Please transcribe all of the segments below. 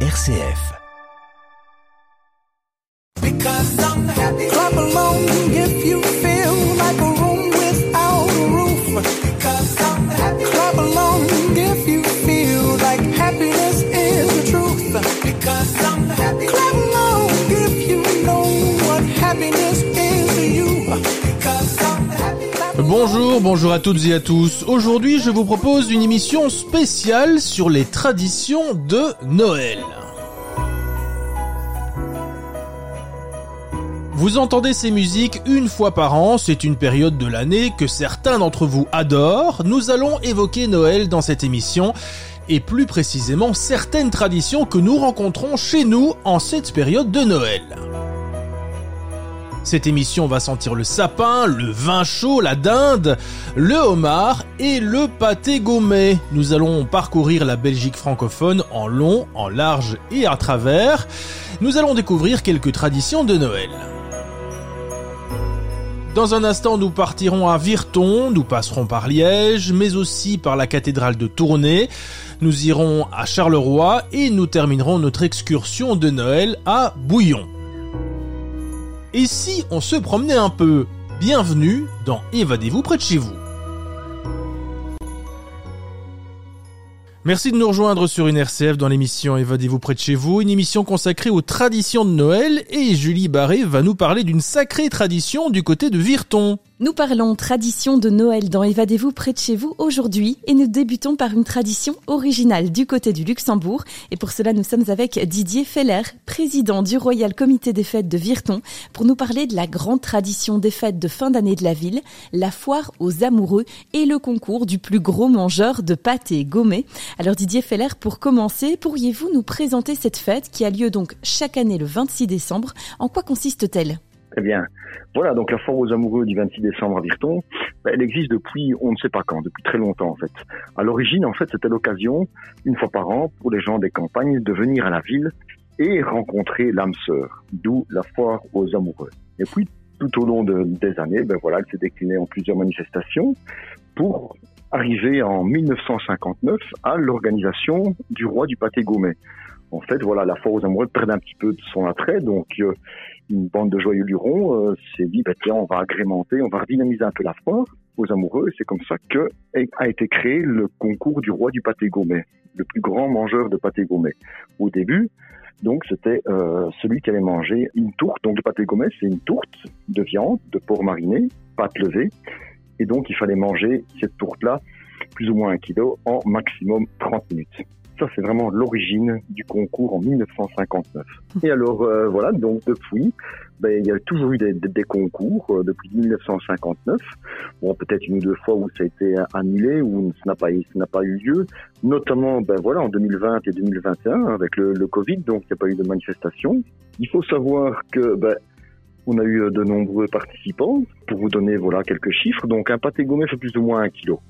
RCF. Bonjour, bonjour à toutes et à tous. Aujourd'hui, je vous propose une émission spéciale sur les traditions de Noël. Vous entendez ces musiques une fois par an, c'est une période de l'année que certains d'entre vous adorent. Nous allons évoquer Noël dans cette émission et plus précisément certaines traditions que nous rencontrons chez nous en cette période de Noël. Cette émission va sentir le sapin, le vin chaud, la dinde, le homard et le pâté gourmet. Nous allons parcourir la Belgique francophone en long, en large et à travers. Nous allons découvrir quelques traditions de Noël. Dans un instant, nous partirons à Virton, nous passerons par Liège, mais aussi par la cathédrale de Tournai. Nous irons à Charleroi et nous terminerons notre excursion de Noël à Bouillon. Et si on se promenait un peu Bienvenue dans Évadez-vous près de chez vous. Merci de nous rejoindre sur une RCF dans l'émission Évadez-vous près de chez vous, une émission consacrée aux traditions de Noël et Julie Barré va nous parler d'une sacrée tradition du côté de Virton. Nous parlons tradition de Noël dans Évadez-vous près de chez vous aujourd'hui et nous débutons par une tradition originale du côté du Luxembourg. Et pour cela nous sommes avec Didier Feller, président du Royal Comité des Fêtes de Virton pour nous parler de la grande tradition des fêtes de fin d'année de la ville, la foire aux amoureux et le concours du plus gros mangeur de pâté gommé. Alors Didier Feller, pour commencer, pourriez-vous nous présenter cette fête qui a lieu donc chaque année le 26 décembre? En quoi consiste-t-elle? Eh bien, voilà, donc la foire aux amoureux du 26 décembre à Virton, ben, elle existe depuis on ne sait pas quand, depuis très longtemps en fait. À l'origine, en fait, c'était l'occasion, une fois par an, pour les gens des campagnes de venir à la ville et rencontrer l'âme sœur, d'où la foire aux amoureux. Et puis, tout au long des années, ben voilà, elle s'est déclinée en plusieurs manifestations pour arriver en 1959 à l'organisation du roi du pâté gourmet. En fait, voilà, la foire aux amoureux perd un petit peu de son attrait, donc euh, une bande de joyeux lurons euh, s'est dit, bah, tiens, on va agrémenter, on va redynamiser un peu la foire aux amoureux. C'est comme ça que a été créé le concours du roi du pâté gourmet, le plus grand mangeur de pâté gourmet. Au début, donc c'était euh, celui qui allait manger une tourte. Donc le pâté gourmet, c'est une tourte de viande, de porc mariné, pâte levée. Et donc il fallait manger cette tourte-là, plus ou moins un kilo, en maximum 30 minutes. Ça, c'est vraiment l'origine du concours en 1959. Et alors, euh, voilà, donc depuis, ben, il y a toujours eu des, concours euh, depuis 1959. Bon, peut-être une ou deux fois où ça a été annulé, où ça n'a pas, eu lieu. Notamment, ben voilà, en 2020 et 2021 avec le, Covid, donc il n'y a pas eu de manifestation. Il faut savoir que, ben, on a eu de nombreux participants. Pour vous donner voilà quelques chiffres, donc un pâté gourmet fait plus ou moins un kilo.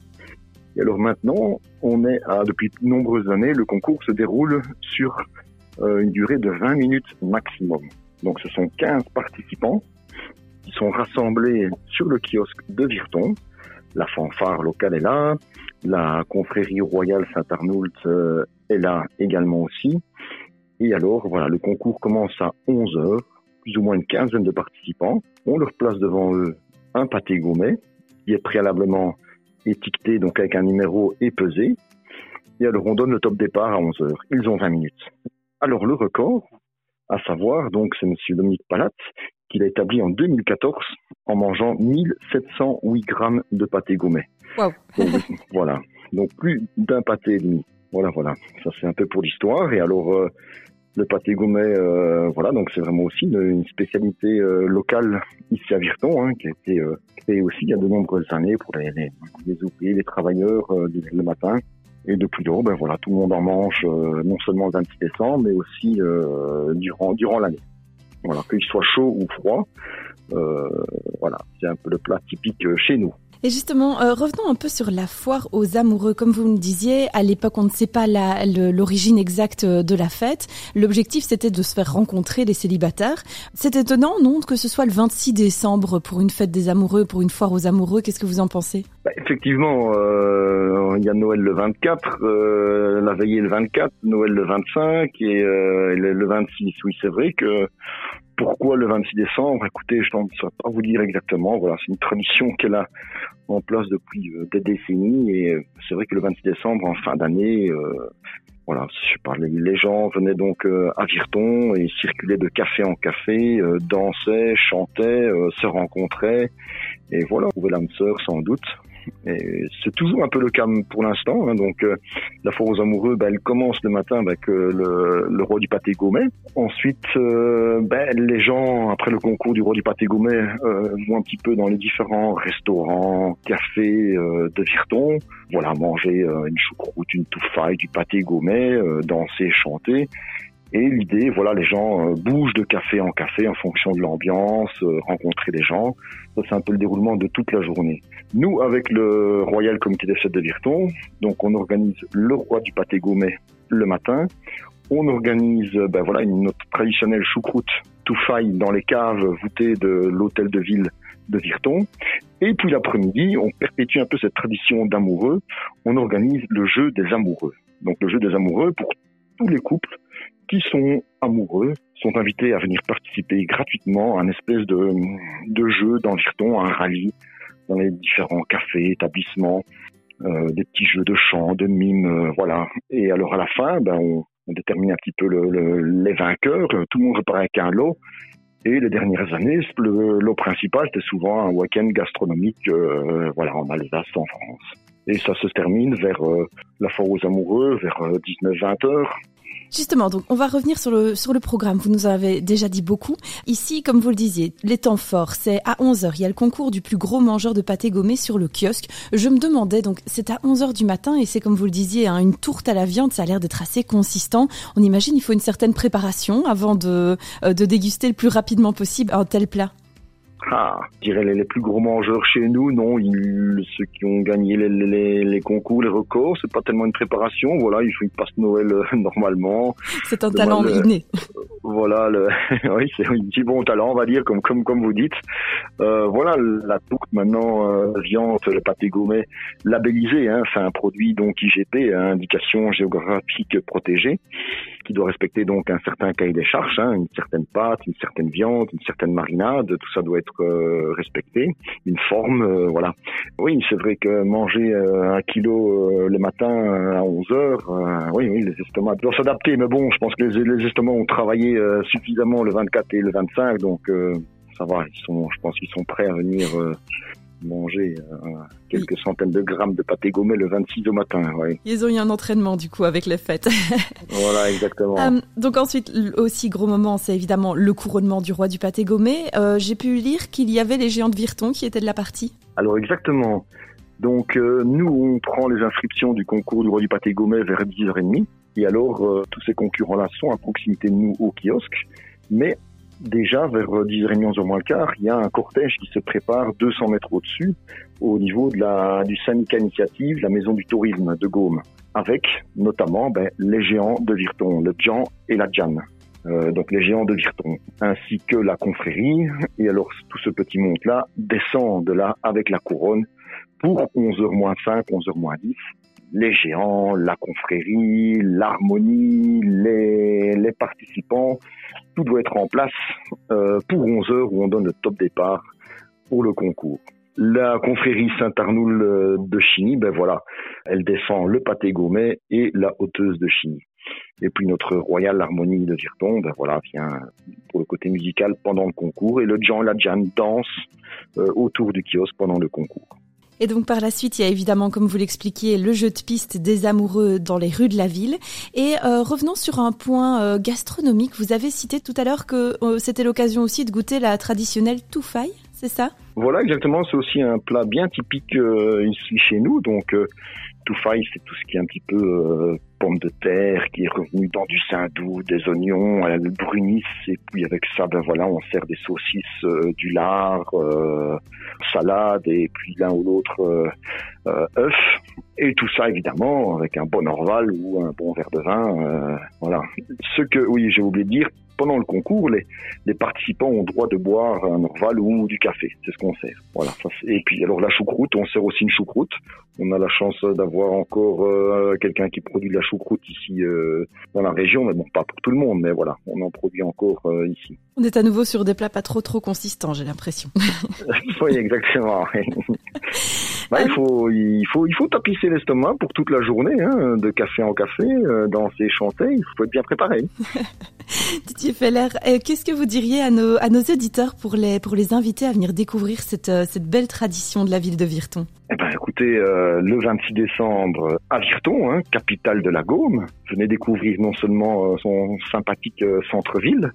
Et alors maintenant, on est à, depuis de nombreuses années, le concours se déroule sur euh, une durée de 20 minutes maximum. Donc ce sont 15 participants qui sont rassemblés sur le kiosque de Virton. La fanfare locale est là, la confrérie royale Saint-Arnoult euh, est là également aussi. Et alors, voilà, le concours commence à 11 heures, plus ou moins une quinzaine de participants. On leur place devant eux un pâté gourmet qui est préalablement étiqueté donc avec un numéro et pesé. Et alors on donne le top départ à 11 heures. Ils ont 20 minutes. Alors le record, à savoir, donc c'est Monsieur Dominique Palat, qu'il a établi en 2014 en mangeant 1708 grammes de pâté gourmet. voilà. Donc plus d'un pâté et demi. Voilà, voilà. Ça c'est un peu pour l'histoire. Et alors euh, le pâté gourmet, euh, voilà, donc c'est vraiment aussi une, spécialité euh, locale ici à Virton, hein, qui a été euh, créée aussi il y a de nombreuses années pour les, les, ouvriers, les travailleurs le matin. Et depuis lors, ben voilà, tout le monde en mange non seulement le 26 décembre, mais aussi durant durant l'année. Voilà, qu'il soit chaud ou froid, voilà, c'est un peu le plat typique chez nous. Et justement, euh, revenons un peu sur la foire aux amoureux. Comme vous me disiez, à l'époque, on ne sait pas l'origine exacte de la fête. L'objectif, c'était de se faire rencontrer les célibataires. C'est étonnant, non, que ce soit le 26 décembre pour une fête des amoureux, pour une foire aux amoureux. Qu'est-ce que vous en pensez? Bah, Effectivement, euh, il y a Noël le 24, euh, la veillée le 24, Noël le 25 et le, le 26. Oui, c'est vrai que pourquoi le 26 décembre? Écoutez, je ne saurais pas vous dire exactement. Voilà, c'est une tradition qu'elle a en place depuis euh, des décennies et euh, c'est vrai que le 26 décembre, en fin d'année, euh, voilà, je parlais, les gens venaient donc à Virton et circulaient de café en café, dansaient, chantaient, se rencontraient et voilà, trouvaient l'âme sœur sans doute. C'est toujours un peu le cas pour l'instant. Hein. donc euh, la foire aux amoureux, ben, elle commence le matin avec le, le, roi du pâté gourmet. Ensuite, euh, ben, les gens, après le concours du roi du pâté gourmet, euh, vont un petit peu dans les différents restaurants, cafés de Virton. Voilà, manger une choucroute, une touffaille, du pâté gourmet, danser, chanter. Et l'idée, voilà, les gens bougent de café en café en fonction de l'ambiance, rencontrer des gens. Ça, c'est un peu le déroulement de toute la journée. Nous, avec le Royal Comité des Fêtes de Virton, donc on organise le roi du pâté gourmet le matin. On organise ben voilà, une, notre traditionnelle choucroute faille dans les caves voûtées de l'hôtel de ville de Virton. Et puis l'après-midi, on perpétue un peu cette tradition d'amoureux. On organise le jeu des amoureux. Donc le jeu des amoureux pour tous les couples qui sont amoureux sont invités à venir participer gratuitement à un espèce de, de jeu dans Virton, un rallye dans les différents cafés, établissements, euh, des petits jeux de chant, de mime, euh, voilà. Et alors à la fin, ben, on, on détermine un petit peu le, le, les vainqueurs. Tout le monde repart avec un lot. Et les dernières années, le lot principal, c'était souvent un week-end gastronomique, euh, voilà, en Alsace, en France. Et ça se termine vers euh, la foire aux amoureux, vers 19-20 heures. Justement, donc on va revenir sur le sur le programme. Vous nous avez déjà dit beaucoup. Ici, comme vous le disiez, les temps forts, c'est à 11h. Il y a le concours du plus gros mangeur de pâté gommé sur le kiosque. Je me demandais, donc c'est à 11h du matin et c'est comme vous le disiez, hein, une tourte à la viande. Ça a l'air d'être assez consistant. On imagine il faut une certaine préparation avant de, euh, de déguster le plus rapidement possible un tel plat. Ah, je dirais les, plus gros mangeurs chez nous, non, ils, ceux qui ont gagné les, les, les concours, les records, c'est pas tellement une préparation, voilà, ils, ils passent Noël euh, normalement. C'est un talent inné. Euh, voilà, le, oui, c'est un petit bon talent, on va dire, comme comme comme vous dites. Euh, voilà, la tourte maintenant, euh, viande, le pâté gourmet, labellisé, hein, c'est un produit donc IGP, hein, indication géographique protégée, qui doit respecter donc un certain cahier des charges, hein, une certaine pâte, une certaine viande, une certaine marinade, tout ça doit être euh, respecté, une forme, euh, voilà. Oui, c'est vrai que manger euh, un kilo le matin à 11 heures, oui, oui, les estomacs doivent s'adapter, mais bon, je pense que les, les estomacs ont travaillé suffisamment le 24 et le 25, donc ça va, ils sont, je pense qu'ils sont prêts à venir manger euh, quelques centaines de grammes de pâté gommé le 26 au matin. Ils ont eu un entraînement du coup avec les fêtes. voilà, exactement. Euh, donc ensuite, aussi gros moment, c'est évidemment le couronnement du roi du pâté gommé. Euh, j'ai pu lire qu'il y avait les géants de Virton qui étaient de la partie. Alors exactement. Donc nous, on prend les inscriptions du concours du roi du pâté gommé vers 10h30. Et alors, tous ces concurrents-là sont à proximité de nous au kiosque. Mais déjà vers 10h30, 11h moins le quart, il y a un cortège qui se prépare 200 mètres au-dessus, au niveau de la, du syndicat initiative, la maison du tourisme de Gaume, avec notamment ben, les géants de Virton, le Jean et la Jan. Euh, donc les géants de Virton, ainsi que la confrérie. Et alors tout ce petit monde-là descend de là avec la couronne pour 11h moins 5, 11h moins 10 les géants, la confrérie, l'harmonie, les, les, participants, tout doit être en place euh, pour 11 heures où on donne le top départ pour le concours. La confrérie Saint-Arnoul euh, de Chigny, ben voilà, elle défend le pâté gourmet et la hauteuse de Chigny. Et puis notre Royal Harmonie de Virton, ben voilà, vient pour le côté musical pendant le concours et le Jean et la Jeanne dansent euh, autour du kiosque pendant le concours. Et donc par la suite, il y a évidemment, comme vous l'expliquiez, le jeu de piste des amoureux dans les rues de la ville. Et euh, revenons sur un point euh, gastronomique. Vous avez cité tout à l'heure que euh, c'était l'occasion aussi de goûter la traditionnelle toufaille, c'est ça? Voilà, exactement. C'est aussi un plat bien typique ici chez nous. Donc toufaille, c'est tout ce qui est un petit peu pomme de terre qui est revenu dans du saindoux, des oignons, à la brunisse. Et puis avec ça, ben voilà, on sert des saucisses, du lard salade et puis l'un ou l'autre œuf. Et tout ça évidemment avec un bon orval ou un bon verre de vin. voilà. Ce que, oui, j'ai oublié de dire, pendant le concours, les, les, participants ont droit de boire un orval ou du café. C'est ce qu'on sert. Voilà. Et puis alors la choucroute, on sert aussi une choucroute. On a la chance d'avoir encore euh, quelqu'un qui produit de la choucroute ici euh, dans la région, mais bon, pas pour tout le monde, mais voilà, on en produit encore euh, ici. On est à nouveau sur des plats pas trop trop consistants, j'ai l'impression. oui, exactement. bah, il faut, il faut, il faut tapisser l'estomac pour toute la journée, hein, de café en café, dans ces chanter, il faut être bien préparé. Didier Feller, qu'est-ce que vous diriez à nos, à nos auditeurs pour les, pour les inviter à venir découvrir cette, cette belle tradition de la ville de Virton? Eh ben, écoutez, euh, le 26 décembre à Virton, hein, capitale de la Gaume, venez découvrir non seulement euh, son sympathique euh, centre-ville,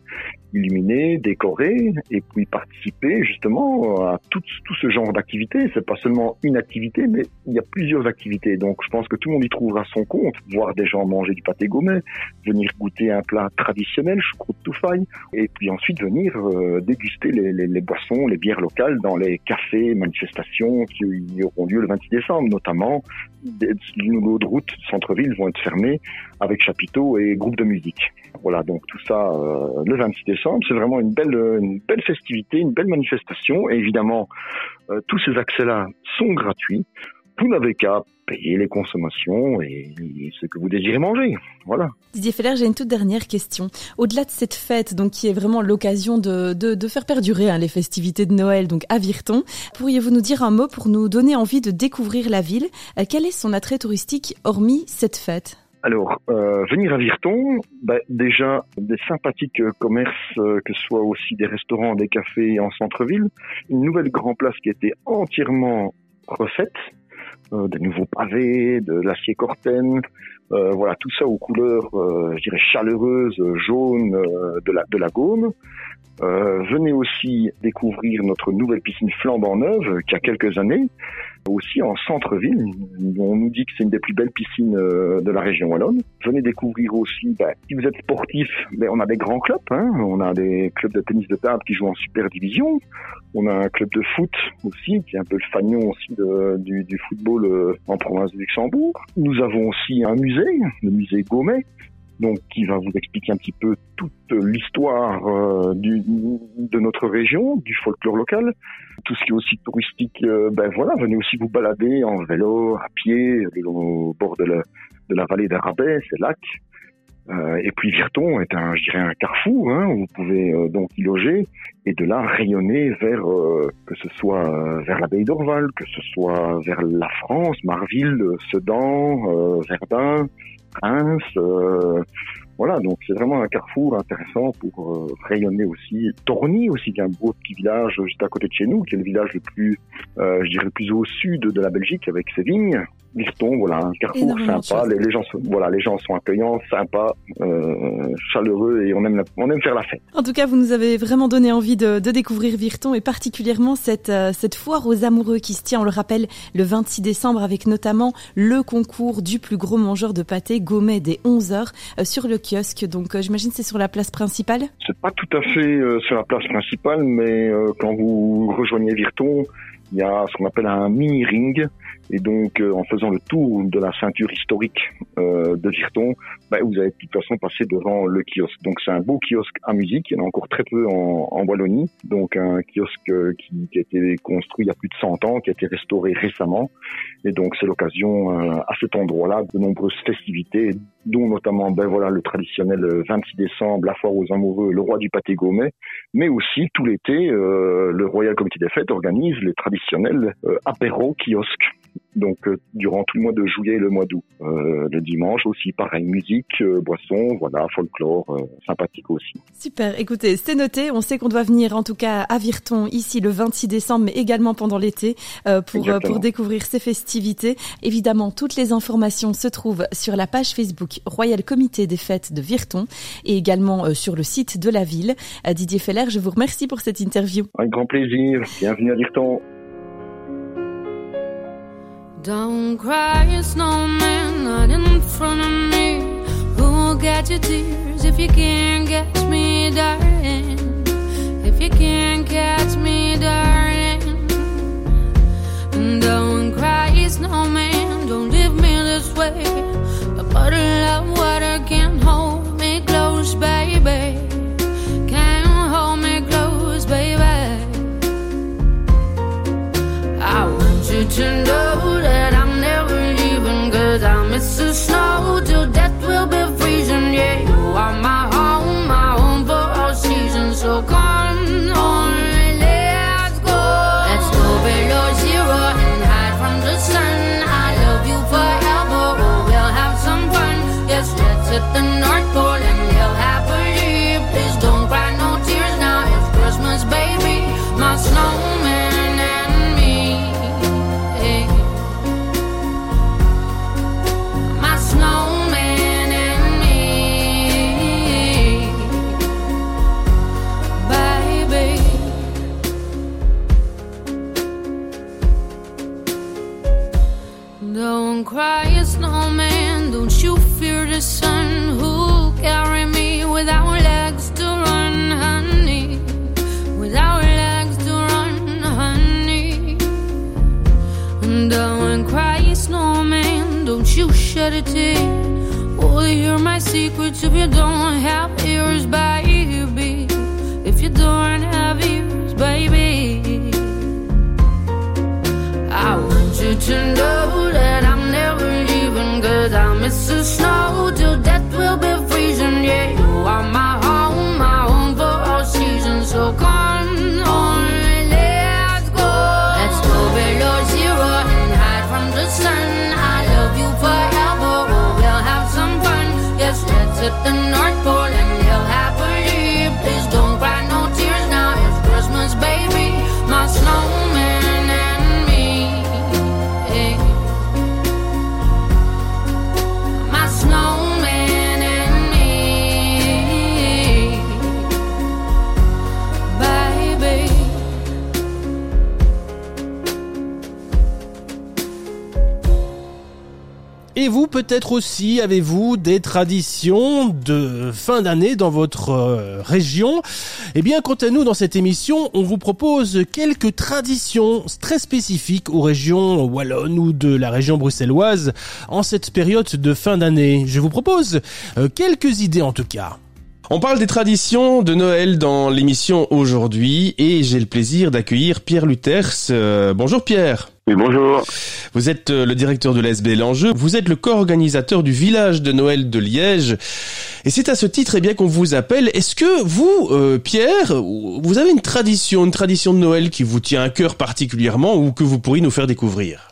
illuminé, décoré, et puis participer justement à tout, tout ce genre d'activités. C'est pas seulement une activité, mais il y a plusieurs activités. Donc, je pense que tout le monde y trouvera son compte. Voir des gens manger du pâté gourmet, venir goûter un plat traditionnel, choucroute toufaille, et puis ensuite venir déguster les, les, les, boissons, les bières locales dans les cafés, manifestations qui auront lieu le 26 décembre, notamment lignes de route centre-ville vont être fermées avec chapiteaux et groupes de musique. Voilà, donc tout ça euh, le 26 décembre, c'est vraiment une belle, une belle festivité, une belle manifestation. Et évidemment, euh, tous ces accès-là sont gratuits. Vous n'avez qu'à payer les consommations et ce que vous désirez manger. Voilà. Didier Feller, j'ai une toute dernière question. Au-delà de cette fête, donc qui est vraiment l'occasion de, faire perdurer hein, les festivités de Noël, donc à Virton, pourriez-vous nous dire un mot pour nous donner envie de découvrir la ville? Euh, Quel est son attrait touristique hormis cette fête? Alors, euh, venir à Virton, bah, déjà des sympathiques commerces, euh, que ce soit aussi des restaurants, des cafés en centre-ville, une nouvelle grand place qui été entièrement refaite, euh, des nouveaux pavés, de l'acier corten, euh, voilà tout ça aux couleurs, euh, je dirais chaleureuses, jaunes de la de la Gaume. Venez aussi découvrir notre nouvelle piscine flambant neuve qui a quelques années, aussi en centre-ville. On nous dit que c'est une des plus belles piscines euh, de la région wallonne. Venez découvrir aussi, ben, si vous êtes sportif, ben, on a des grands clubs. Hein. On a des clubs de tennis de table qui jouent en super division. On a un club de foot aussi, qui est un peu le de, du, du, football euh, en province de Luxembourg. Nous avons aussi un musée, le musée Gaumet, donc qui va vous expliquer un petit peu toute l'histoire euh, de notre région, du folklore local, tout ce qui est aussi touristique. Euh, ben voilà, venez aussi vous balader en vélo, à pied, au bord de la, de la vallée d'Arabais, c'est lac. Euh, et puis Virton est un, je dirais, un carrefour hein, où vous pouvez euh, donc y loger et de là rayonner vers que ce soit vers l'abbaye d'Orval, que ce soit vers la France, Marville, Sedan, Verdun, Reims. Voilà, donc c'est vraiment un carrefour intéressant pour rayonner aussi. Torny aussi, qui est un beau petit village juste à côté de chez nous, qui est le village le plus, je dirais, le plus au sud de la Belgique avec ses vignes. Virton, voilà, un carrefour sympa. Les, les, gens sont, voilà, les gens sont accueillants, sympas, euh, chaleureux et on aime, on aime faire la fête. En tout cas, vous nous avez vraiment donné envie de, de découvrir Virton et particulièrement cette, euh, cette foire aux amoureux qui se tient, on le rappelle, le 26 décembre avec notamment le concours du plus gros mangeur de pâté, Gomet, dès 11h euh, sur le Donc, euh, j'imagine c'est sur la place principale? C'est pas tout à fait sur la place principale, mais quand vous rejoignez Virton, il y a ce qu'on appelle un mini ring et donc, euh, en faisant le tour de la ceinture historique euh, de Virton, bah, vous allez de toute façon passer devant le kiosque. Donc, c'est un beau kiosque à musique. Il y en a encore très peu en, en Wallonie. Donc, un kiosque euh, qui, qui, a été construit il y a plus de 100 ans, qui a été restauré récemment. Et donc, c'est l'occasion euh, à cet endroit-là de nombreuses festivités, dont notamment, ben voilà, le traditionnel 26 décembre, la foire aux amoureux, le roi du pâté gourmet, mais aussi tout l'été, le Royal Comité des Fêtes organise les traditionnels apéros kiosques donc euh, durant tout le mois de juillet et le mois d'août. Euh, le dimanche aussi, pareil, musique, euh, boisson, voilà, folklore, euh, sympathique aussi. Super, écoutez, c'est noté, on sait qu'on doit venir en tout cas à Virton ici le 26 décembre, mais également pendant l'été pour, pour découvrir ces festivités. Évidemment, toutes les informations se trouvent sur la page Facebook Royal Comité des Fêtes de Virton et également sur le site de la ville. Didier Feller, je vous remercie pour cette interview. Avec grand plaisir, bienvenue à Virton. Don't cry, snowman, not in front of me. Who'll get your tears if you can't catch me, darling? If you can't catch me, darling. Don't cry, snowman, don't leave me this way. A bottle of snow peut-être aussi, avez-vous des traditions de fin d'année dans votre euh, région Eh bien, quant à nous, dans cette émission, on vous propose quelques traditions très spécifiques aux régions wallonnes ou de la région bruxelloise en cette période de fin d'année. Je vous propose euh, quelques idées en tout cas. On parle des traditions de Noël dans l'émission aujourd'hui et j'ai le plaisir d'accueillir Pierre Luthers. Euh, bonjour Pierre. Bonjour. Vous êtes euh, le directeur de l'ASB L'Enjeu. Vous êtes le co-organisateur du village de Noël de Liège. Et c'est à ce titre eh bien qu'on vous appelle. Est-ce que vous, euh, Pierre, vous avez une tradition, une tradition de Noël qui vous tient à cœur particulièrement ou que vous pourriez nous faire découvrir?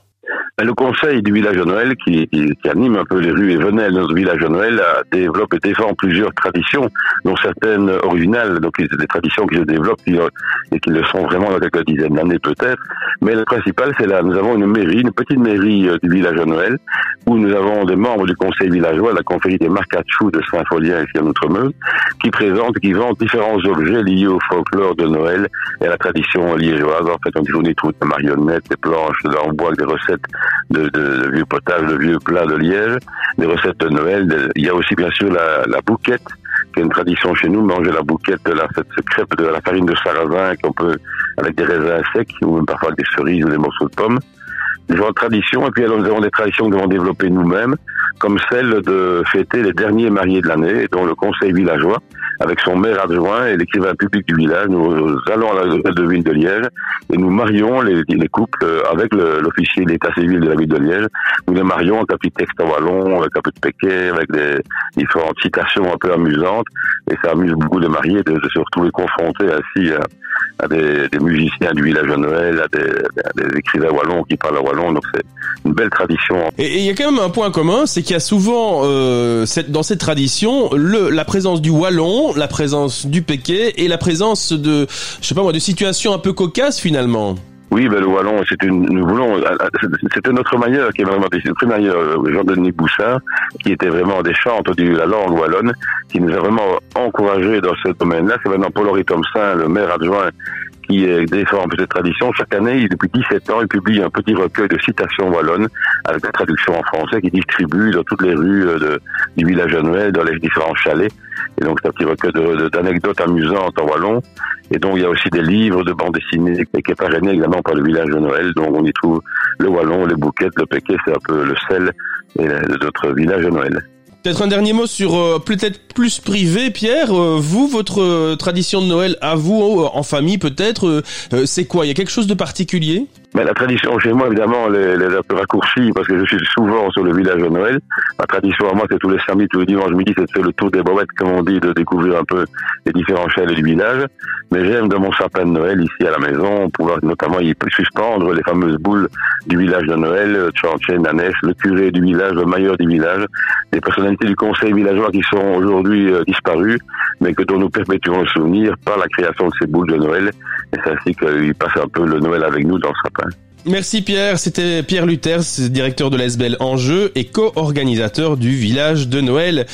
Le conseil du village de Noël, qui, qui- qui anime un peu les rues et venelles de notre village de Noël, développe et défend plusieurs traditions, dont certaines originales, donc des traditions qui se développent euh, et qui le sont vraiment dans quelques dizaines d'années peut-être. Mais le principal, c'est là, nous avons une mairie, une petite mairie euh, du village de Noël, où nous avons des membres du conseil villageois, la confrérie des Marcachou de Saint-Folien ici à Outremeuse, qui présentent, qui vendent différents objets liés au folklore de Noël et à la tradition liégeoise. En fait, on dit trouve des marionnettes, des planches en bois, des recettes de, de, de vieux potages, de vieux plats de Liège, des recettes de Noël. il y a aussi bien sûr la, la bouquette, qui est une tradition chez nous, manger la bouquette, la, crêpe de la farine de sarrasin qu'on peut avec des raisins secs ou même parfois des cerises ou des morceaux de pommes. Genres de traditions, et puis alors, nous avons des traditions que nous avons développées nous-mêmes, comme celle de fêter les derniers mariés de l'année, dont le conseil villageois, avec son maire adjoint et l'écrivain public du village, nous allons à de ville de Liège et nous marions les, les couples avec l'officier d'état civil de la ville de Liège. Nous les marions avec un petit texte en wallon, avec un peu de péquet, avec des différentes citations un peu amusantes. Et ça amuse beaucoup les mariés de, de se retrouver confrontés ainsi à, des, des musiciens du village de Noël, à des, des écrivains wallons qui parlent wallon. Donc c'est une belle tradition. Et il y a quand même un point commun, c'est qu'il y a souvent euh, cette- dans cette tradition le, la présence du wallon, la présence du péquet et la présence de, je sais pas moi, de situations un peu cocasses finalement. Oui, ben, le wallon, c'est une, nous voulons, c'était notre manière qui est vraiment, c'est notre manière, euh, Jean-Denis Boussin, qui était vraiment des chantres de la langue wallonne, qui nous a vraiment encouragés dans ce domaine-là. C'est maintenant Paul-Henri Thompson, le maire adjoint, qui défend un peu cette tradition. Chaque année, depuis 17 ans, il publie un petit recueil de citations wallonnes avec la traduction en français qui distribue dans toutes les rues de, du village de Noël, dans les différents chalets. Et donc, c'est un petit recueil d'anecdotes amusantes en wallon. Et donc, il y a aussi des livres de bande dessinée qui est parrainé également par le village de Noël. Donc, on y trouve le wallon, les bouquettes, le péquet, c'est un peu le sel de notre village de Noël. Peut-être un dernier mot sur euh, peut-être plus privé, Pierre. Euh, vous, votre euh, tradition de Noël, à vous, en famille peut-être, c'est quoi? Il y a quelque chose de particulier? Mais la tradition chez moi, évidemment, elle est un peu raccourcie parce que je suis souvent sur le village de Noël. Ma tradition à moi, c'est tous les samedis, tous les dimanches midi, c'est de faire le tour des bobettes, comme on dit, de découvrir un peu les différents chalets du village. Mais j'aime dans mon sapin de Noël, ici à la maison, pouvoir notamment y suspendre les fameuses boules du village de Noël, Tchanché, Nanès, le curé du village, le maillot du village, des personnalités du conseil villageois qui sont aujourd'hui euh, disparues, mais que dont nous perpétuons le souvenir par la création de ces boules de Noël. Et c'est ainsi qu'ils passent un peu le Noël avec nous dans le sapin. Merci Pierre, c'était Pierre Luthers, directeur de l'ESBEL Enjeu et co-organisateur du village de Noël.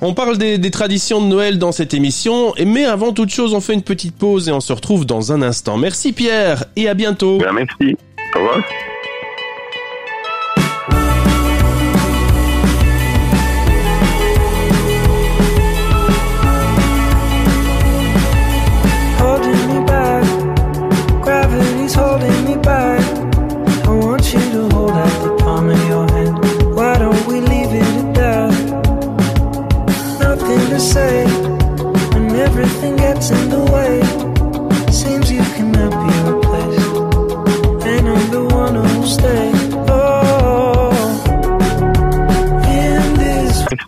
On parle des, traditions de Noël dans cette émission, mais avant toute chose, on fait une petite pause et on se retrouve dans un instant. Merci Pierre et à bientôt. Bien, merci. Au revoir.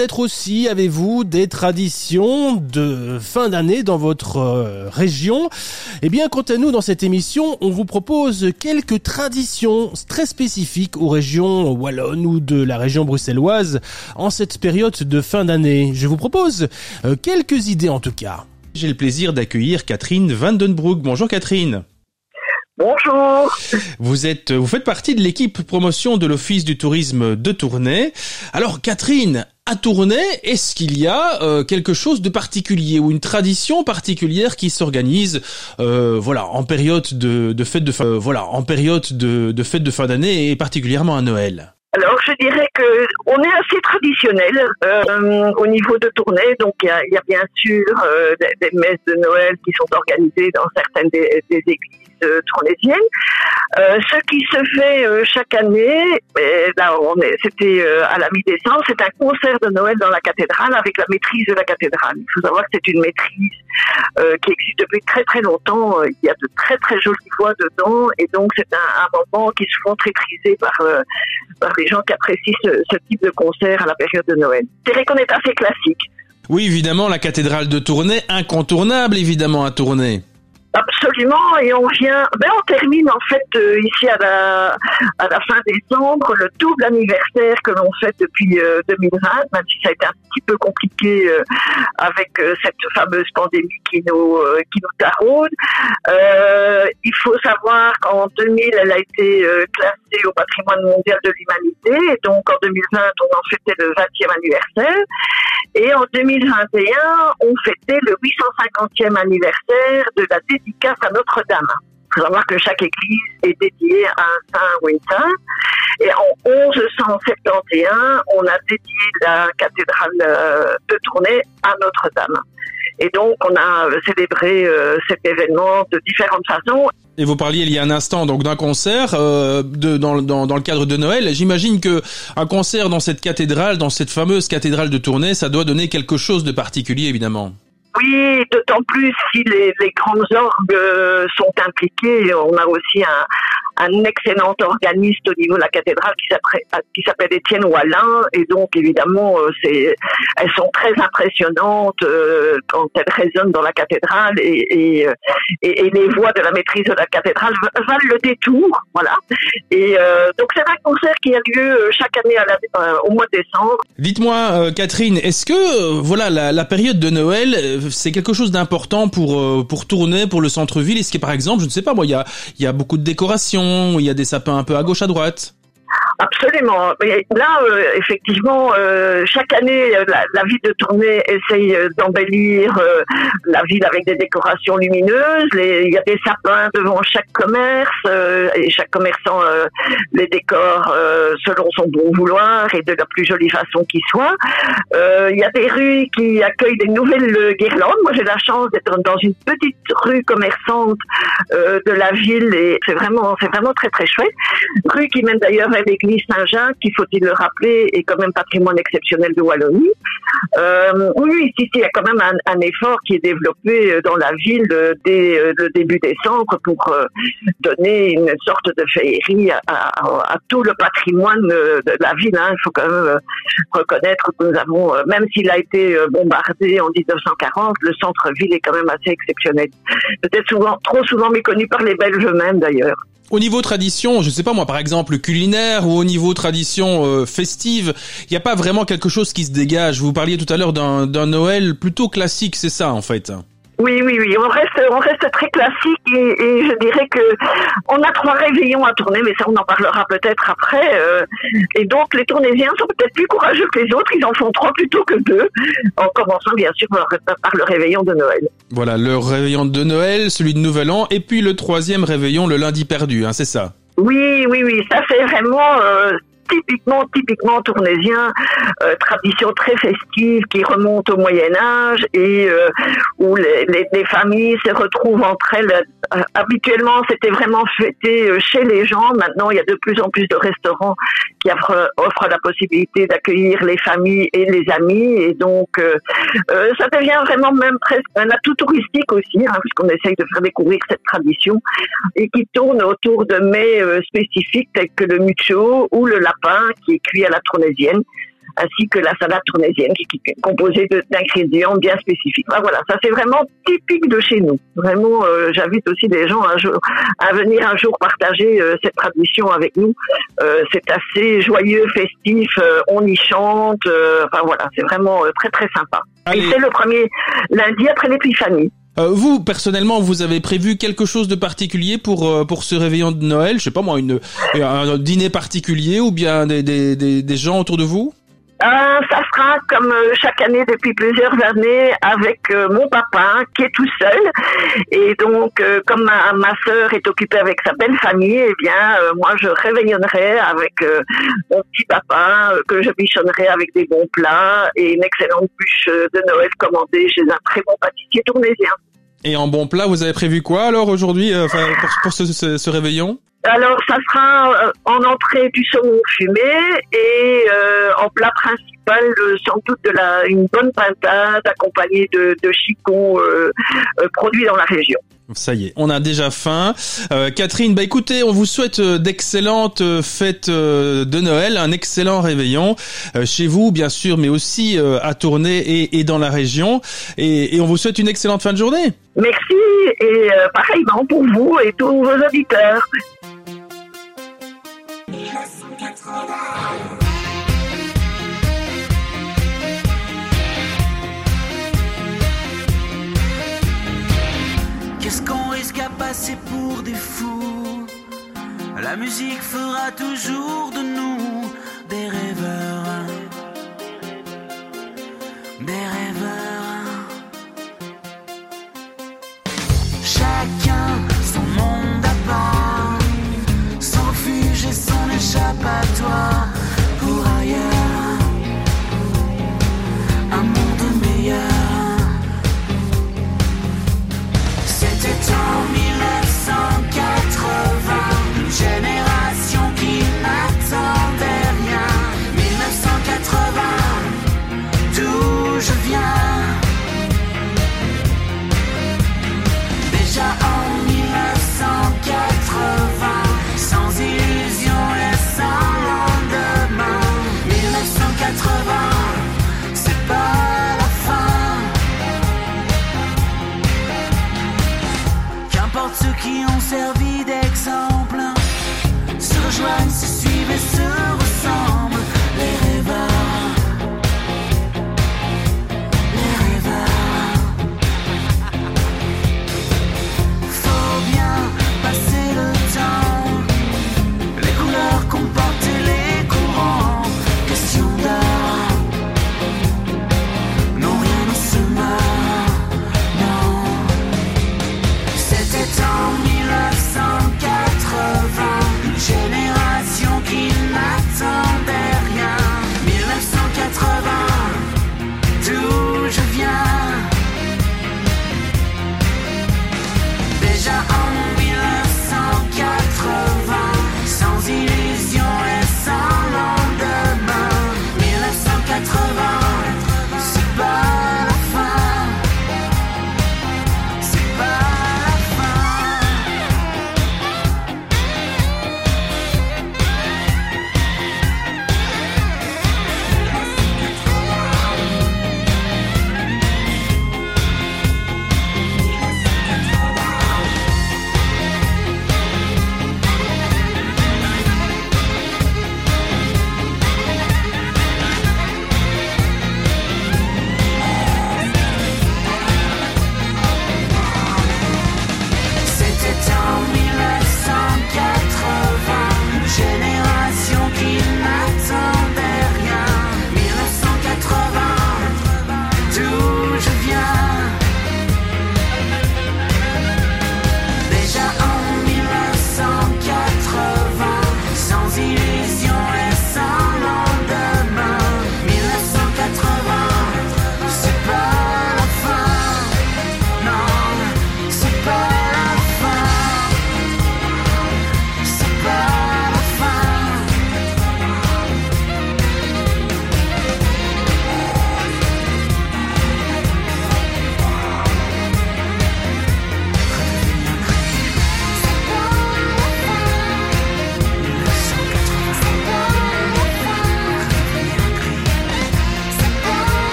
peut-être aussi avez-vous des traditions de fin d'année dans votre euh, région. Eh bien, quant à nous, dans cette émission, on vous propose quelques traditions très spécifiques aux régions wallonnes ou de la région bruxelloise en cette période de fin d'année. Je vous propose euh, quelques idées en tout cas. J'ai le plaisir d'accueillir Catherine Vandenbroek. Bonjour Catherine. Bonjour. Vous êtes, vous faites partie de l'équipe promotion de l'Office du tourisme de Tournai. Alors, Catherine, à Tournai, est-ce qu'il y a euh, quelque chose de particulier ou une tradition particulière qui s'organise, euh, voilà, en période de, de fête de fin, euh, voilà, en période de, de fête de fin d'année et particulièrement à Noël? Alors, je dirais que on est assez traditionnel au niveau de tournée. Donc, il y a, bien sûr des, messes de Noël qui sont organisées dans certaines des églises euh, tournésiennes. ce qui se fait euh, chaque année, on est, c'était euh, à la mi-décembre, c'est un concert de Noël dans la cathédrale avec la maîtrise de la cathédrale. Il faut savoir que c'est une maîtrise qui existe depuis très très longtemps. Il y a de très très jolies voix dedans, et donc c'est un, moment qui se font très prisé par par les gens qui apprécient ce, ce, type de concert à la période de Noël. C'est vrai qu'on est assez classique. Oui, évidemment, la cathédrale de Tournai, incontournable évidemment à Tournai. Absolument, et on vient, ben on termine en fait euh, ici à la, à la fin décembre le double anniversaire que l'on fait depuis euh, 2020, même si ça a été un petit peu compliqué euh, avec euh, cette fameuse pandémie qui nous euh, qui nous taraude. il faut savoir qu'en 2000, elle a été classée au patrimoine mondial de l'humanité, donc en 2020, on en fêtait le 20e anniversaire, et en 2021, on fêtait le 850e anniversaire de la dédicace à Notre-Dame. Il faut savoir que chaque église est dédiée à un saint ou une sainte. Et en 1171, on a dédié la cathédrale de Tournai à Notre-Dame. Et donc, on a célébré euh, cet événement de différentes façons. Et vous parliez il y a un instant donc d'un concert euh, dans, le cadre de Noël. J'imagine que un concert dans cette cathédrale, dans cette fameuse cathédrale de Tournai, ça doit donner quelque chose de particulier, évidemment. Oui, d'autant plus si les, les grandes orgues sont impliquées. On a aussi un, un excellent organiste au niveau de la cathédrale qui s'appelle Étienne Wallin. Et donc évidemment c'est elles sont très impressionnantes euh, quand elles résonnent dans la cathédrale et, et, et, les voix de la maîtrise de la cathédrale valent le détour voilà. Et euh, donc c'est un concert qui a lieu chaque année euh, au mois de décembre. Dites-moi euh, Catherine, est-ce que euh, voilà la, période de Noël c'est quelque chose d'important pour pour tourner pour le centre-ville? Est-ce que par exemple je ne sais pas il y a y a beaucoup de décorations où il y a des sapins un peu à gauche à droite Absolument. Là, euh, effectivement, euh, chaque année, euh, la, ville de Tournai essaye d'embellir la ville avec des décorations lumineuses. Il y a des sapins devant chaque commerce et chaque commerçant les décore selon son bon vouloir et de la plus jolie façon qui soit. il y a des rues qui accueillent des nouvelles guirlandes. Moi, j'ai la chance d'être dans une petite rue commerçante de la ville et c'est vraiment, c'est vraiment très très chouette. Rue qui mène d'ailleurs à l'église Saint-Jacques, qui faut-il le rappeler, est quand même patrimoine exceptionnel de Wallonie. Euh, oui, ici, il y a quand même un, effort qui est développé dans la ville dès le début décembre pour donner une sorte de féerie à tout le patrimoine de la ville. Hein. Il faut quand même reconnaître que nous avons, même s'il a été bombardé en 1940, le centre-ville est quand même assez exceptionnel. Peut-être souvent, trop souvent méconnu par les Belges eux-mêmes d'ailleurs. Au niveau tradition, je sais pas moi, par exemple culinaire ou au niveau tradition euh, festive, il n'y a pas vraiment quelque chose qui se dégage. Vous parliez tout à l'heure d'un Noël plutôt classique, c'est ça en fait. Oui, oui, oui. On reste, on reste très classique et, et, je dirais que on a trois réveillons à tourner, mais ça on en parlera peut-être après. Euh, et donc les tournésiens sont peut-être plus courageux que les autres. Ils en font trois plutôt que deux, en commençant bien sûr par, par, le réveillon de Noël. Voilà, le réveillon de Noël, celui de Nouvel An, et puis le troisième réveillon le lundi perdu, hein, c'est ça? Oui, oui, oui. Ça c'est vraiment euh, typiquement, typiquement tournésien, euh, tradition très festive qui remonte au Moyen Âge et euh, où les, les, les, familles se retrouvent entre elles. Euh, habituellement, c'était vraiment fêté chez les gens. Maintenant, il y a de plus en plus de restaurants qui offrent, la possibilité d'accueillir les familles et les amis. Et donc, ça devient vraiment même presque un atout touristique aussi, hein, puisqu'on essaye de faire découvrir cette tradition et qui tourne autour de mets spécifiques tels que le mucho ou le lapin qui est cuit à la tournésienne, ainsi que la salade tournésienne qui, est composée d'ingrédients bien spécifiques. Voilà, ça c'est vraiment typique de chez nous. Vraiment, euh, j'invite aussi des gens un jour, à venir un jour partager euh, cette tradition avec nous. Euh, c'est assez joyeux, festif, on y chante. Enfin voilà, c'est vraiment très très sympa. Allez. Et c'est le premier lundi après l'épiphanie. Euh, vous, personnellement, vous avez prévu quelque chose de particulier pour euh, pour ce réveillon de Noël Je sais pas moi, un dîner particulier ou bien des, gens autour de vous? Euh, ça sera comme chaque année depuis plusieurs années avec mon papa qui est tout seul. Et donc, comme ma, ma sœur est occupée avec sa belle famille, eh bien, moi, je réveillonnerai avec mon petit papa que je bichonnerai avec des bons plats et une excellente bûche de Noël commandée chez un très bon pâtissier tournésien. Et en bon plat, vous avez prévu quoi alors aujourd'hui pour, pour ce réveillon? Alors, ça sera euh, en entrée du saumon fumé et euh, en plat principal, euh, sans doute de la, une bonne pintade accompagnée de, de chicons produits dans la région. Ça y est, on a déjà faim. Catherine, bah écoutez, on vous souhaite d'excellentes fêtes de Noël, un excellent réveillon chez vous, bien sûr, mais aussi à Tournai et, et, dans la région. Et, et, on vous souhaite une excellente fin de journée. Merci et pareillement pour vous et tous vos auditeurs. Qu'est-ce qu'on risque à passer pour des fous? La musique fera toujours de nous des rêveurs. Des rêveurs. Chacun son monde à part, son refuge et son échappatoire C'était en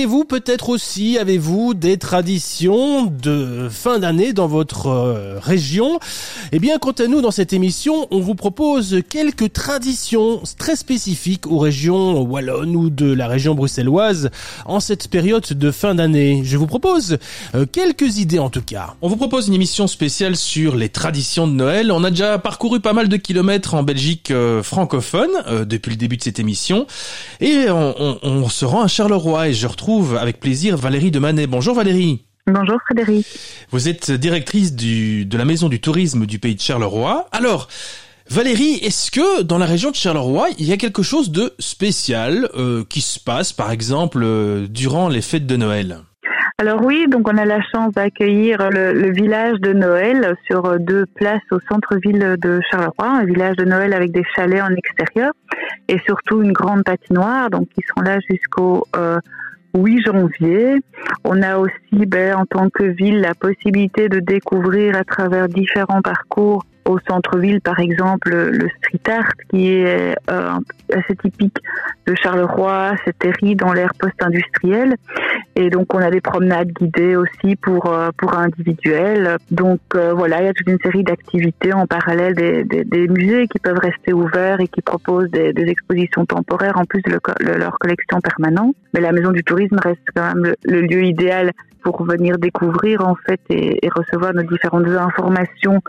Et vous, peut-être aussi, avez-vous des traditions de fin d'année dans votre euh, région? Eh bien, quant à nous, dans cette émission, on vous propose quelques traditions très spécifiques aux régions wallonnes ou de la région bruxelloise en cette période de fin d'année. Je vous propose euh, quelques idées en tout cas. On vous propose une émission spéciale sur les traditions de Noël. On a déjà parcouru pas mal de kilomètres en Belgique euh, francophone depuis le début de cette émission. Et on, on, on se rend à Charleroi et je retrouve avec plaisir Valérie de Manet. Bonjour Valérie. Bonjour Frédéric. Vous êtes directrice du, de la maison du tourisme du pays de Charleroi. Alors, Valérie, est-ce que dans la région de Charleroi, il y a quelque chose de spécial euh, qui se passe, par exemple, euh, durant les fêtes de Noël? Alors oui, donc on a la chance d'accueillir le, le, village de Noël sur deux places au centre-ville de Charleroi, un village de Noël avec des chalets en extérieur et surtout une grande patinoire, donc qui sont là jusqu'au euh, 8 janvier. On a aussi, ben, en tant que ville, la possibilité de découvrir à travers différents parcours au centre-ville, par exemple, le street art qui est euh, assez typique de Charleroi, c'est terrible dans l'ère post-industrielle. Et donc, on a des promenades guidées aussi pour euh, pour individuels. Donc, euh, voilà, il y a toute une série d'activités en parallèle des, des, des, musées qui peuvent rester ouverts et qui proposent des, des expositions temporaires en plus de, leur collection permanente. Mais la Maison du Tourisme reste quand même le, le lieu idéal pour venir découvrir en fait et, et recevoir nos différentes informations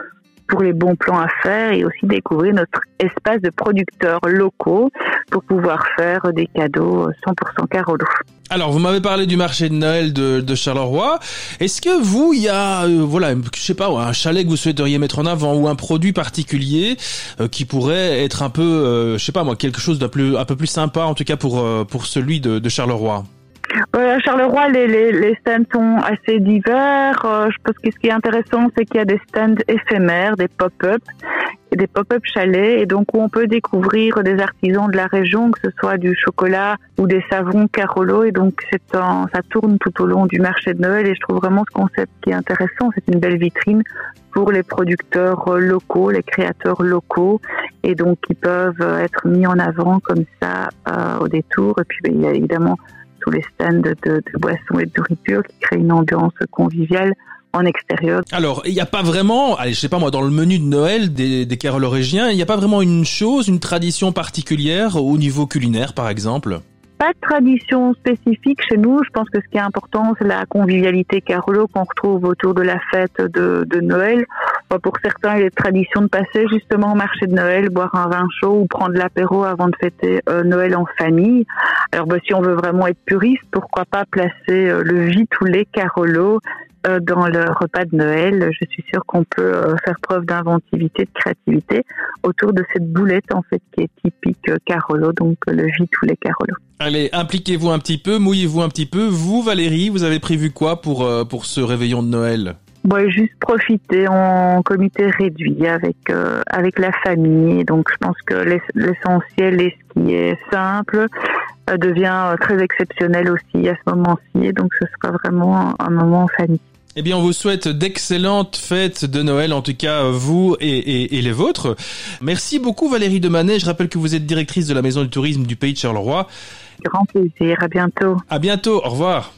pour les bons plans à faire et aussi découvrir notre espace de producteurs locaux pour pouvoir faire des cadeaux 100% Carolo. Alors, vous m'avez parlé du marché de Noël de, Charleroi. Est-ce que vous, il y a, euh, voilà, je sais pas, un chalet que vous souhaiteriez mettre en avant ou un produit particulier euh, qui pourrait être un peu, euh, je sais pas moi, quelque chose d'un peu plus sympa, en tout cas pour pour celui de Charleroi? Euh, Charleroi, les, les, les, stands sont assez divers. Euh, je pense que ce qui est intéressant, c'est qu'il y a des stands éphémères, des pop-up, des pop-up chalets, et donc où on peut découvrir des artisans de la région, que ce soit du chocolat ou des savons Carolo. Et donc c'est en, ça tourne tout au long du marché de Noël. Et je trouve vraiment ce concept qui est intéressant. C'est une belle vitrine pour les producteurs locaux, les créateurs locaux, et donc qui peuvent être mis en avant comme ça euh, au détour. Et puis ben, il y a évidemment tous les stands de, de, boissons et de nourriture qui créent une ambiance conviviale en extérieur. Alors, il n'y a pas vraiment, allez, je sais pas moi, dans le menu de Noël des, des Carolorégiens, il n'y a pas vraiment une chose, une tradition particulière au niveau culinaire, par exemple? Pas de tradition spécifique chez nous. Je pense que ce qui est important, c'est la convivialité Carolo qu'on retrouve autour de la fête de, de Noël. Pour certains, il est tradition de passer justement au marché de Noël, boire un vin chaud ou prendre l'apéro avant de fêter euh, Noël en famille. Alors, bah, si on veut vraiment être puriste, pourquoi pas placer euh, le vit ou les euh, dans le repas de Noël. Je suis sûre qu'on peut faire preuve d'inventivité, de créativité autour de cette boulette en fait qui est typique Carolo, donc le vit tous les Carolo. Allez, impliquez-vous un petit peu, mouillez-vous un petit peu. Vous, Valérie, vous avez prévu quoi pour pour ce réveillon de Noël? Bon, juste profiter en comité réduit avec euh, avec la famille. Donc, je pense que l'essentiel et ce qui est simple euh, devient très exceptionnel aussi à ce moment-ci. Donc, ce sera vraiment un moment en famille. Eh bien, on vous souhaite d'excellentes fêtes de Noël, en tout cas vous et, et, et les vôtres. Merci beaucoup Valérie Demanet. Je rappelle que vous êtes directrice de la Maison du Tourisme du Pays de Charleroi. Grand plaisir. À bientôt. À bientôt. Au revoir.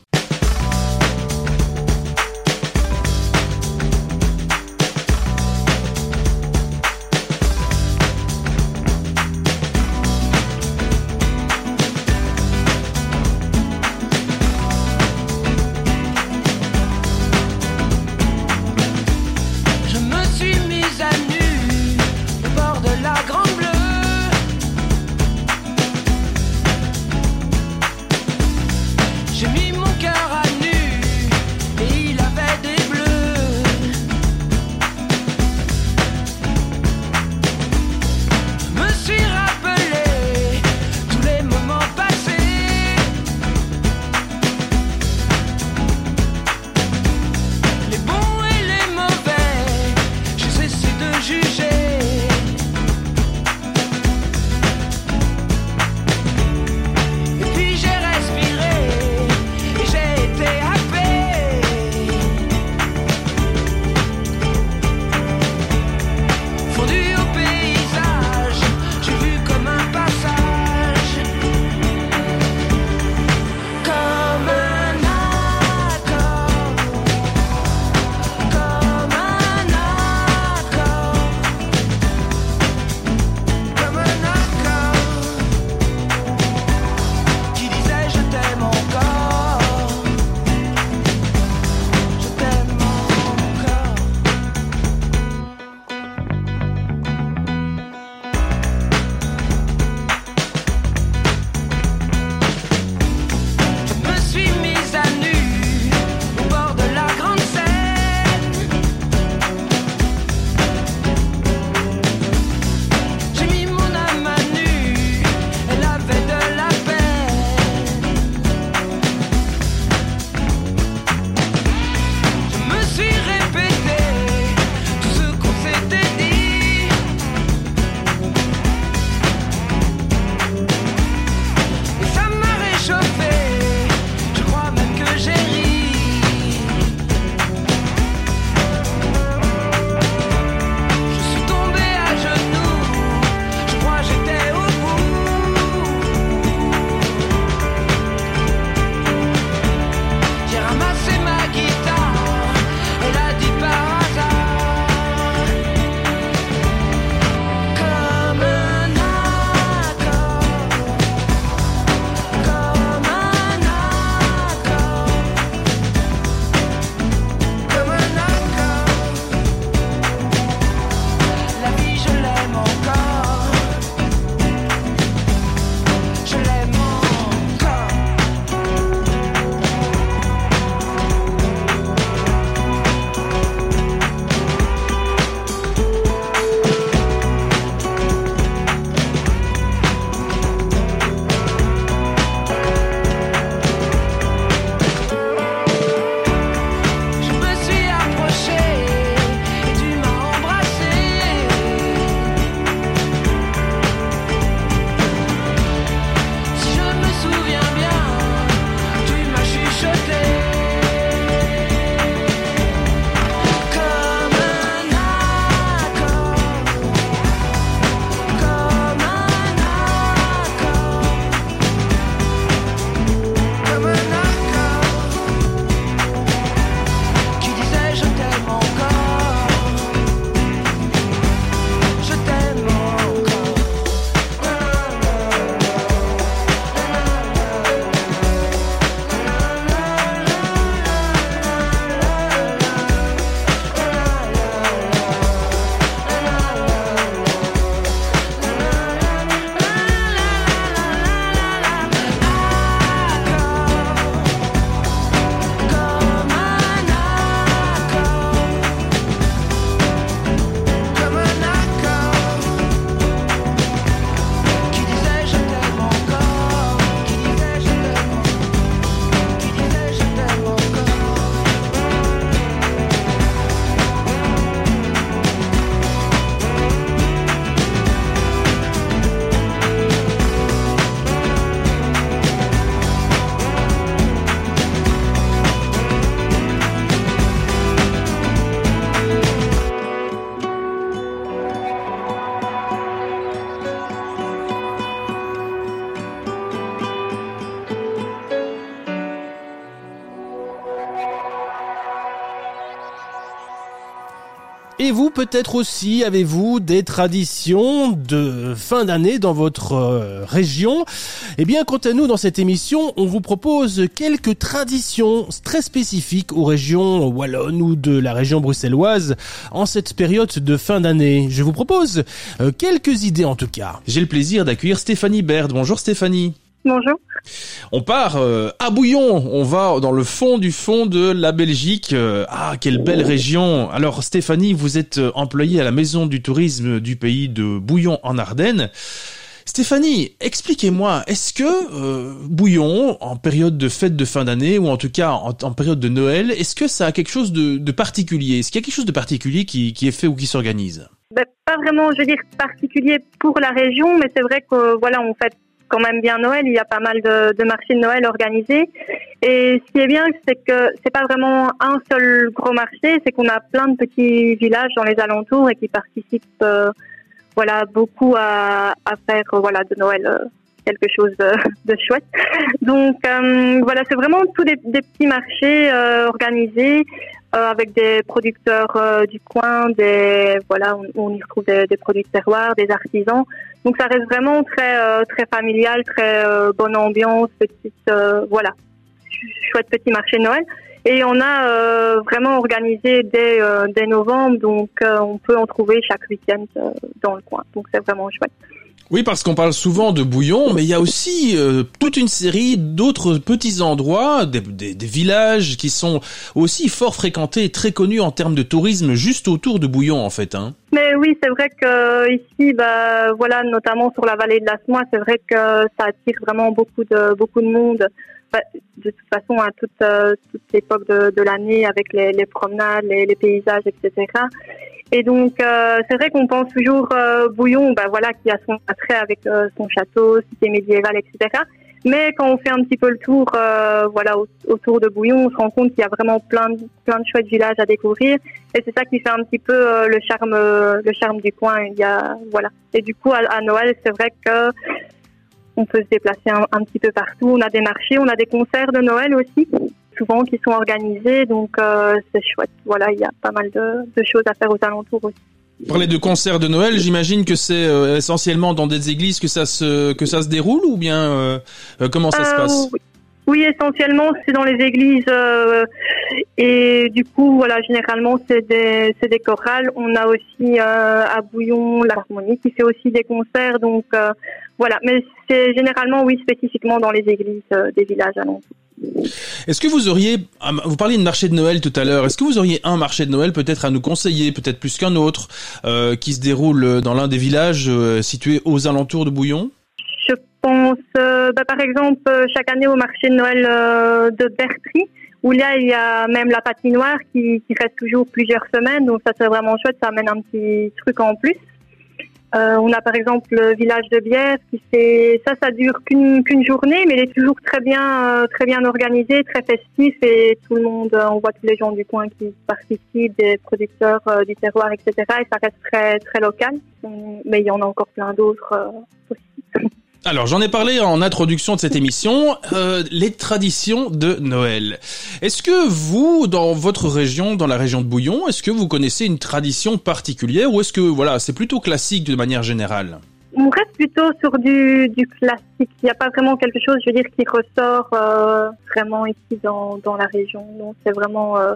Peut-être aussi, avez-vous des traditions de fin d'année dans votre euh, région Eh bien, quant à nous, dans cette émission, on vous propose quelques traditions très spécifiques aux régions wallonnes ou de la région bruxelloise en cette période de fin d'année. Je vous propose euh, quelques idées en tout cas. J'ai le plaisir d'accueillir Stéphanie Baird. Bonjour Stéphanie. Bonjour. On part euh, à Bouillon, on va dans le fond du fond de la Belgique. Euh, ah, quelle belle région. Alors Stéphanie, vous êtes euh, employée à la Maison du tourisme du pays de Bouillon en Ardennes. Stéphanie, expliquez-moi, est-ce que Bouillon, en période de fête de fin d'année, ou en tout cas en, période de Noël, est-ce que ça a quelque chose de, particulier? Est-ce qu'il y a quelque chose de particulier qui, est fait ou qui s'organise? Ben, Pas vraiment, je veux dire, particulier pour la région, mais c'est vrai que voilà, on fête quand même bien Noël. Il y a pas mal de, marchés de Noël organisés. Et ce qui est bien, c'est que c'est pas vraiment un seul gros marché, c'est qu'on a plein de petits villages dans les alentours et qui participent, euh, voilà, beaucoup à, faire, voilà, de Noël euh, quelque chose de, chouette. Donc euh, voilà, c'est vraiment tous des, des petits marchés organisés avec des producteurs du coin, des voilà, on, on y retrouve des, des produits de terroir, des artisans. Donc ça reste vraiment très euh, très familial, très euh, bonne ambiance, petite euh, voilà, chouette petit marché Noël. Et on a vraiment organisé dès, dès novembre, donc on peut en trouver chaque week-end dans le coin. Donc c'est vraiment chouette. Oui, parce qu'on parle souvent de Bouillon, mais il y a aussi euh, toute une série d'autres petits endroits, des, des, villages qui sont aussi fort fréquentés et très connus en termes de tourisme, juste autour de Bouillon, en fait. Hein. Mais oui, c'est vrai que ici, bah, voilà, notamment sur la vallée de la Soie, c'est vrai que ça attire vraiment beaucoup de beaucoup de monde. Bah, de toute façon, à toute, euh, toute l'époque de, de l'année, avec les, les promenades, les, les paysages, etc. Et donc, euh, c'est vrai qu'on pense toujours euh, Bouillon, bah voilà, qui a son attrait avec euh, son château, cité médiévale, etc. Mais quand on fait un petit peu le tour, voilà, autour de Bouillon, on se rend compte qu'il y a vraiment plein de, plein de chouettes villages à découvrir. Et c'est ça qui fait un petit peu le charme, le charme du coin. Il y a, voilà. Et du coup, à, Noël, c'est vrai que on peut se déplacer un, petit peu partout. On a des marchés, on a des concerts de Noël aussi souvent qui sont organisés, donc euh, c'est chouette. Voilà, il y a pas mal de, de, choses à faire aux alentours aussi. Parler de concerts de Noël, j'imagine que c'est euh, essentiellement dans des églises que ça se que ça se déroule ou bien euh, comment ça se passe? oui. oui. essentiellement c'est dans les églises et du coup voilà généralement c'est des c'est des chorales. On a aussi à Bouillon l'harmonie qui fait aussi des concerts. Donc voilà. Mais c'est généralement oui spécifiquement dans les églises des villages alentours. Est-ce que vous auriez, vous parliez de marché de Noël tout à l'heure, est-ce que vous auriez un marché de Noël peut-être à nous conseiller, peut-être plus qu'un autre, euh, qui se déroule dans l'un des villages euh, situés aux alentours de Bouillon? Je pense, euh, bah, par exemple, chaque année au marché de Noël de Bertry, où là il y a même la patinoire qui, qui reste toujours plusieurs semaines, donc ça c'est vraiment chouette, ça amène un petit truc en plus. Euh, on a par exemple le village de Bière qui fait ça, ça dure qu'une qu'une journée, mais il est toujours très bien, euh, très bien organisé, très festif et tout le monde, euh, on voit tous les gens du coin qui participent, des producteurs du terroir, etc. Et ça reste très très local, mais il y en a encore plein d'autres aussi. Alors j'en ai parlé en introduction de cette émission, euh, les traditions de Noël. Est-ce que vous, dans votre région, dans la région de Bouillon, est-ce que vous connaissez une tradition particulière ou est-ce que voilà, c'est plutôt classique de manière générale? On reste plutôt sur du, du classique. Il n'y a pas vraiment quelque chose, je veux dire, qui ressort euh, vraiment ici dans, dans la région. Donc c'est vraiment euh,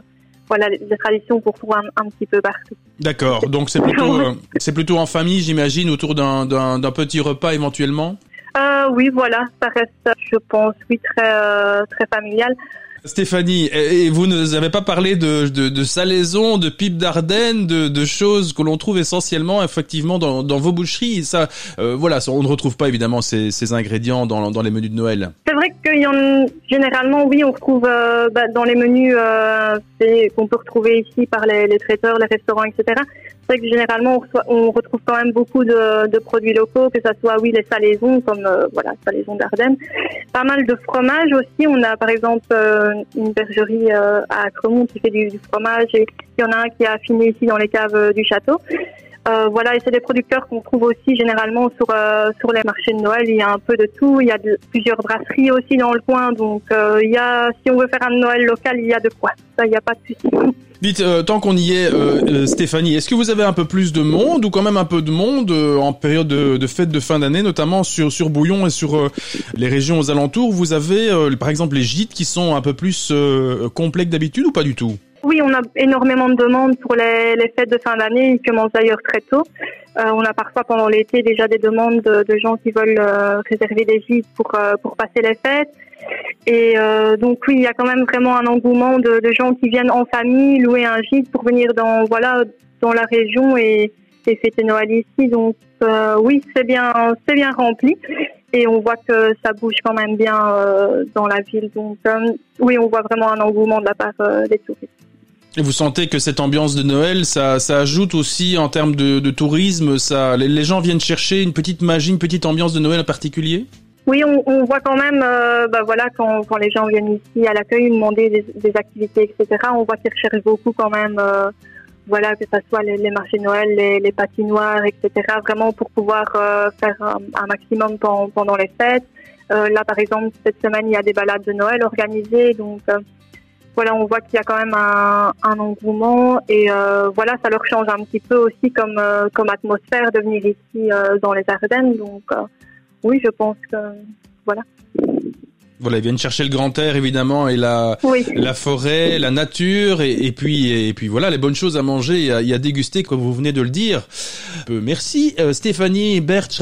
voilà des traditions pour trouver un, un, petit peu partout. D'accord. Donc c'est plutôt euh, c'est plutôt en famille, j'imagine, autour d'un d'un petit repas éventuellement? Euh, oui, voilà, ça reste, je pense, oui, très, euh, très familial. Stéphanie, et vous ne avez pas parlé de, de, de salaison, de pipe d'Ardenne, de, de, choses que l'on trouve essentiellement, effectivement, dans, dans vos boucheries. ça, euh, voilà, on ne retrouve pas évidemment ces, ces ingrédients dans, dans les menus de Noël. C'est vrai que y en, généralement, oui, on retrouve euh, bah, dans les menus euh, qu'on peut retrouver ici par les, les traiteurs, les restaurants, etc c'est que généralement on, retrouve quand même beaucoup de, produits locaux, que ce soit oui les salaisons comme euh, voilà salaisons d'Ardenne, pas mal de fromage aussi. On a par exemple euh, une bergerie euh, à Cremont qui fait du, fromage et il y en a un qui a affiné ici dans les caves du château. voilà, et c'est des producteurs qu'on trouve aussi généralement sur sur les marchés de Noël. Il y a un peu de tout. Il y a plusieurs brasseries aussi dans le coin, donc il y a si on veut faire un Noël local, il y a de quoi. Ça, il n'y a pas de souci. Dites, euh, tant qu'on y est, euh, euh, Stéphanie, est-ce que vous avez un peu plus de monde ou quand même un peu de monde euh, en période de, de fête de fin d'année, notamment sur sur Bouillon et sur les régions aux alentours? Vous avez, par exemple, les gîtes qui sont un peu plus complets d'habitude ou pas du tout? Oui, on a énormément de demandes pour les, les fêtes de fin d'année. Ils commencent d'ailleurs très tôt. On a parfois pendant l'été déjà des demandes de, gens qui veulent réserver des gîtes pour pour passer les fêtes. Et euh, donc oui, il y a quand même vraiment un engouement de, gens qui viennent en famille louer un gîte pour venir dans voilà dans la région et, fêter Noël ici. Donc euh, oui, c'est bien c'est bien rempli et on voit que ça bouge quand même bien euh, dans la ville. Donc oui, on voit vraiment un engouement de la part des touristes. Et vous sentez que cette ambiance de Noël, ça, ajoute aussi en termes de, de tourisme, ça, les, les gens viennent chercher une petite magie, une petite ambiance de Noël en particulier? Oui, on, on voit quand même, euh, bah voilà, quand, quand les gens viennent ici à l'accueil demander des, des activités, etc. On voit qu'ils recherchent beaucoup quand même, euh, voilà, que ce soit les, les marchés Noël, les, les patinoires, etc. Vraiment pour pouvoir euh, faire un, un maximum pendant, pendant les fêtes. Euh, là, par exemple, cette semaine, il y a des balades de Noël organisées, donc euh, voilà, on voit qu'il y a quand même un, un engouement et euh, voilà, ça leur change un petit peu aussi comme euh, comme atmosphère de venir ici euh, dans les Ardennes. Donc euh, oui, je pense que voilà. Voilà, ils viennent chercher le grand air évidemment et la Oui. la forêt, la nature et, et puis et puis voilà les bonnes choses à manger et à, et à déguster comme vous venez de le dire. Euh, merci euh, Stéphanie Bertsch